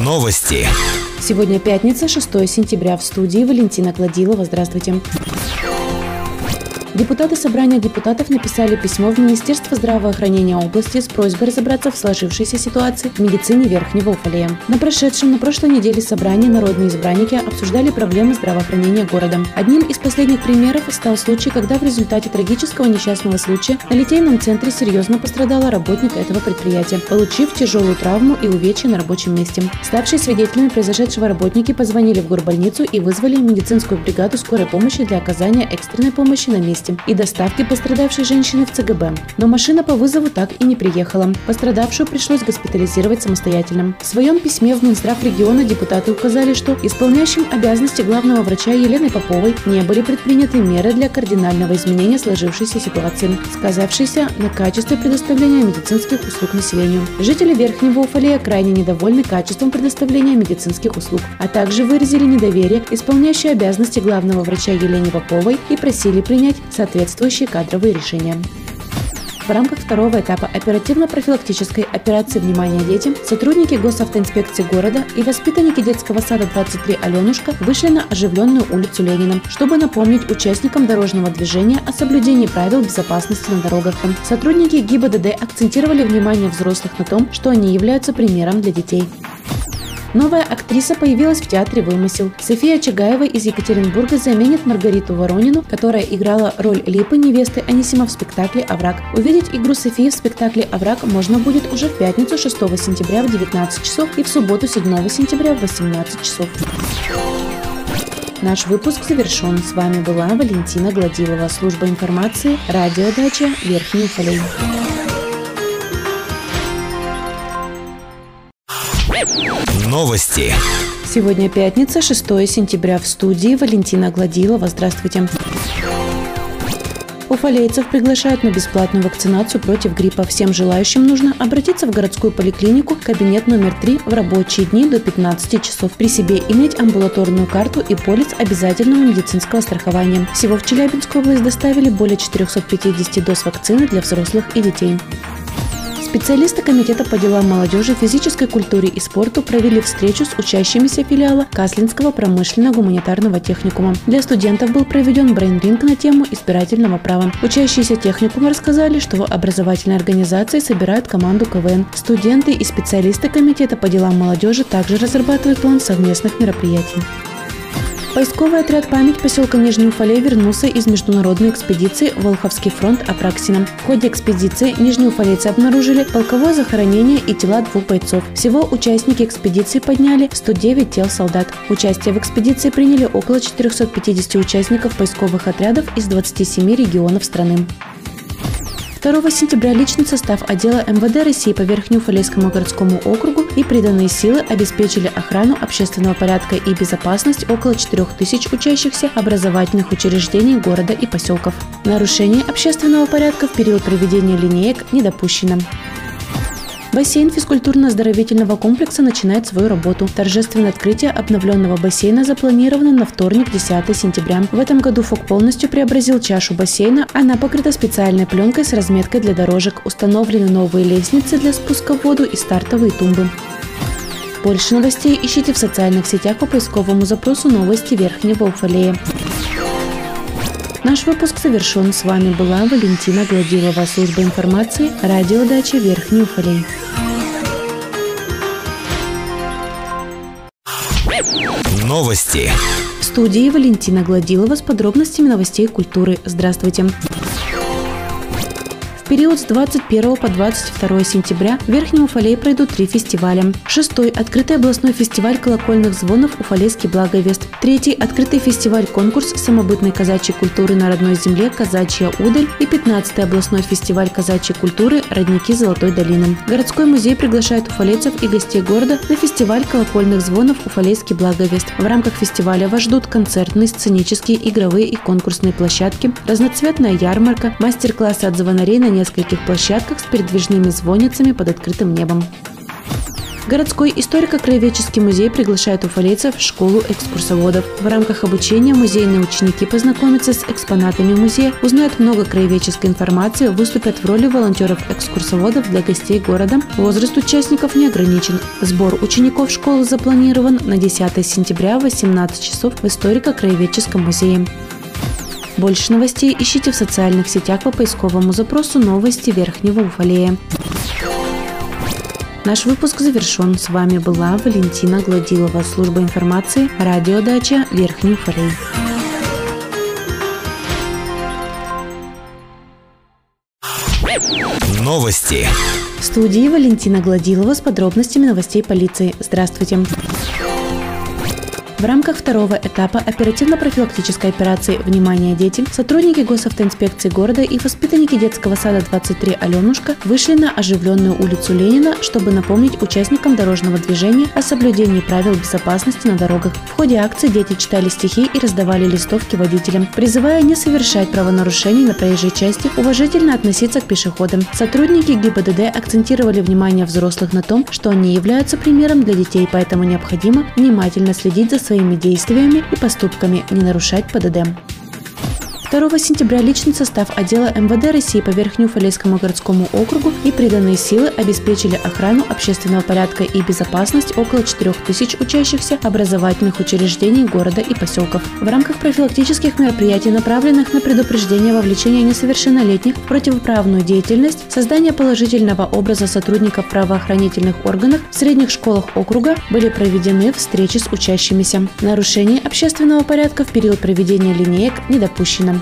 Новости. Сегодня пятница, 6 сентября. В студии Валентина Гладилова. Здравствуйте. Депутаты Собрания депутатов написали письмо в Министерство здравоохранения области с просьбой разобраться в сложившейся ситуации в медицине Верхнего Уфалея. На прошедшем на прошлой неделе собрании народные избранники обсуждали проблемы здравоохранения города. Одним из последних примеров стал случай, когда в результате трагического несчастного случая на Литейном центре серьезно пострадала работник этого предприятия, получив тяжелую травму и увечья на рабочем месте. Ставшие свидетелями произошедшего работники позвонили в горбольницу и вызвали медицинскую бригаду скорой помощи для оказания экстренной помощи на месте месте и доставки пострадавшей женщины в ЦГБ. Но машина по вызову так и не приехала. Пострадавшую пришлось госпитализировать самостоятельно. В своем письме в Минздрав региона депутаты указали, что исполняющим обязанности главного врача Елены Поповой не были предприняты меры для кардинального изменения сложившейся ситуации, сказавшейся на качестве предоставления медицинских услуг населению. Жители Верхнего Уфалея крайне недовольны качеством предоставления медицинских услуг, а также выразили недоверие исполняющей обязанности главного врача Елене Поповой и просили принять соответствующие кадровые решения. В рамках второго этапа оперативно-профилактической операции «Внимание детям» сотрудники госавтоинспекции города и воспитанники детского сада 23 «Аленушка» вышли на оживленную улицу Ленина, чтобы напомнить участникам дорожного движения о соблюдении правил безопасности на дорогах. Сотрудники ГИБДД акцентировали внимание взрослых на том, что они являются примером для детей. Новая актриса появилась в театре «Вымысел». София Чагаева из Екатеринбурга заменит Маргариту Воронину, которая играла роль Липы невесты Анисима в спектакле «Овраг». Увидеть игру Софии в спектакле «Овраг» можно будет уже в пятницу 6 сентября в 19 часов и в субботу 7 сентября в 18 часов. Наш выпуск завершен. С вами была Валентина Гладилова, служба информации, радиодача Верхний Уфалей. Новости. Сегодня пятница, 6 сентября. В студии Валентина Гладилова. Здравствуйте. Уфалейцев приглашают на бесплатную вакцинацию против гриппа. Всем желающим нужно обратиться в городскую поликлинику, кабинет номер 3 в рабочие дни до 15 часов. При себе иметь амбулаторную карту и полис обязательного медицинского страхования. Всего в Челябинскую область доставили более 450 доз вакцины для взрослых и детей. Специалисты Комитета по делам молодежи, физической культуре и спорту провели встречу с учащимися филиала Каслинского промышленно-гуманитарного техникума. Для студентов был проведен брейнринг на тему избирательного права. Учащиеся техникума рассказали, что в образовательной организации собирают команду КВН. Студенты и специалисты Комитета по делам молодежи также разрабатывают план совместных мероприятий. Поисковый отряд «Память» поселка Нижний Уфалей вернулся из международной экспедиции «Волховский фронт Апраксина». В ходе экспедиции нижнеуфалейцы обнаружили полковое захоронение и тела двух бойцов. Всего участники экспедиции подняли 109 тел солдат. Участие в экспедиции приняли около 450 участников поисковых отрядов из 27 регионов страны. 2 сентября личный состав отдела МВД России по Верхнеуфалейскому городскому округу и приданные силы обеспечили охрану общественного порядка и безопасность около 4000 учащихся образовательных учреждений города и поселков. Нарушение общественного порядка в период проведения линеек не допущено. Бассейн физкультурно-оздоровительного комплекса начинает свою работу. Торжественное открытие обновленного бассейна запланировано на вторник, 10 сентября. В этом году ФОК полностью преобразил чашу бассейна. Она покрыта специальной пленкой с разметкой для дорожек. Установлены новые лестницы для спуска в воду и стартовые тумбы. Больше новостей ищите в социальных сетях по поисковому запросу «Новости Верхнего Уфалея». Наш выпуск завершен. С вами была Валентина Гладилова, служба информации, радиодача Верхний Уфалей. Новости. В студии Валентина Гладилова с подробностями новостей культуры. Здравствуйте период с 21 по 22 сентября в Верхнем Уфалее пройдут три фестиваля. Шестой – открытый областной фестиваль колокольных звонов «Уфалейский благовест». Третий – открытый фестиваль-конкурс самобытной казачьей культуры на родной земле «Казачья удаль» и 15-й областной фестиваль казачьей культуры «Родники Золотой долины». Городской музей приглашает уфалейцев и гостей города на фестиваль колокольных звонов «Уфалейский благовест». В рамках фестиваля вас ждут концертные, сценические, игровые и конкурсные площадки, разноцветная ярмарка, мастер-классы от звонарей на нескольких площадках с передвижными звонницами под открытым небом. Городской историко-краеведческий музей приглашает уфалейцев в школу экскурсоводов. В рамках обучения музейные ученики познакомятся с экспонатами музея, узнают много краеведческой информации, выступят в роли волонтеров-экскурсоводов для гостей города. Возраст участников не ограничен. Сбор учеников школы запланирован на 10 сентября в 18 часов в историко-краеведческом музее. Больше новостей ищите в социальных сетях по поисковому запросу «Новости Верхнего Уфалея». Наш выпуск завершен. С вами была Валентина Гладилова, служба информации, радиодача Верхний Уфалей. Новости. В студии Валентина Гладилова с подробностями новостей полиции. Здравствуйте. В рамках второго этапа оперативно-профилактической операции «Внимание, дети» сотрудники госавтоинспекции города и воспитанники детского сада 23 «Аленушка» вышли на оживленную улицу Ленина, чтобы напомнить участникам дорожного движения о соблюдении правил безопасности на дорогах. В ходе акции дети читали стихи и раздавали листовки водителям, призывая не совершать правонарушений на проезжей части, уважительно относиться к пешеходам. Сотрудники ГИБДД акцентировали внимание взрослых на том, что они являются примером для детей, поэтому необходимо внимательно следить за своими действиями и поступками не нарушать ПДД. 2 сентября личный состав отдела МВД России по Верхнеуфалейскому городскому округу и приданные силы обеспечили охрану общественного порядка и безопасность около 4000 учащихся образовательных учреждений города и поселков. В рамках профилактических мероприятий, направленных на предупреждение вовлечения несовершеннолетних в противоправную деятельность, создание положительного образа сотрудников правоохранительных органов в средних школах округа были проведены встречи с учащимися. Нарушение общественного порядка в период проведения линеек не допущено.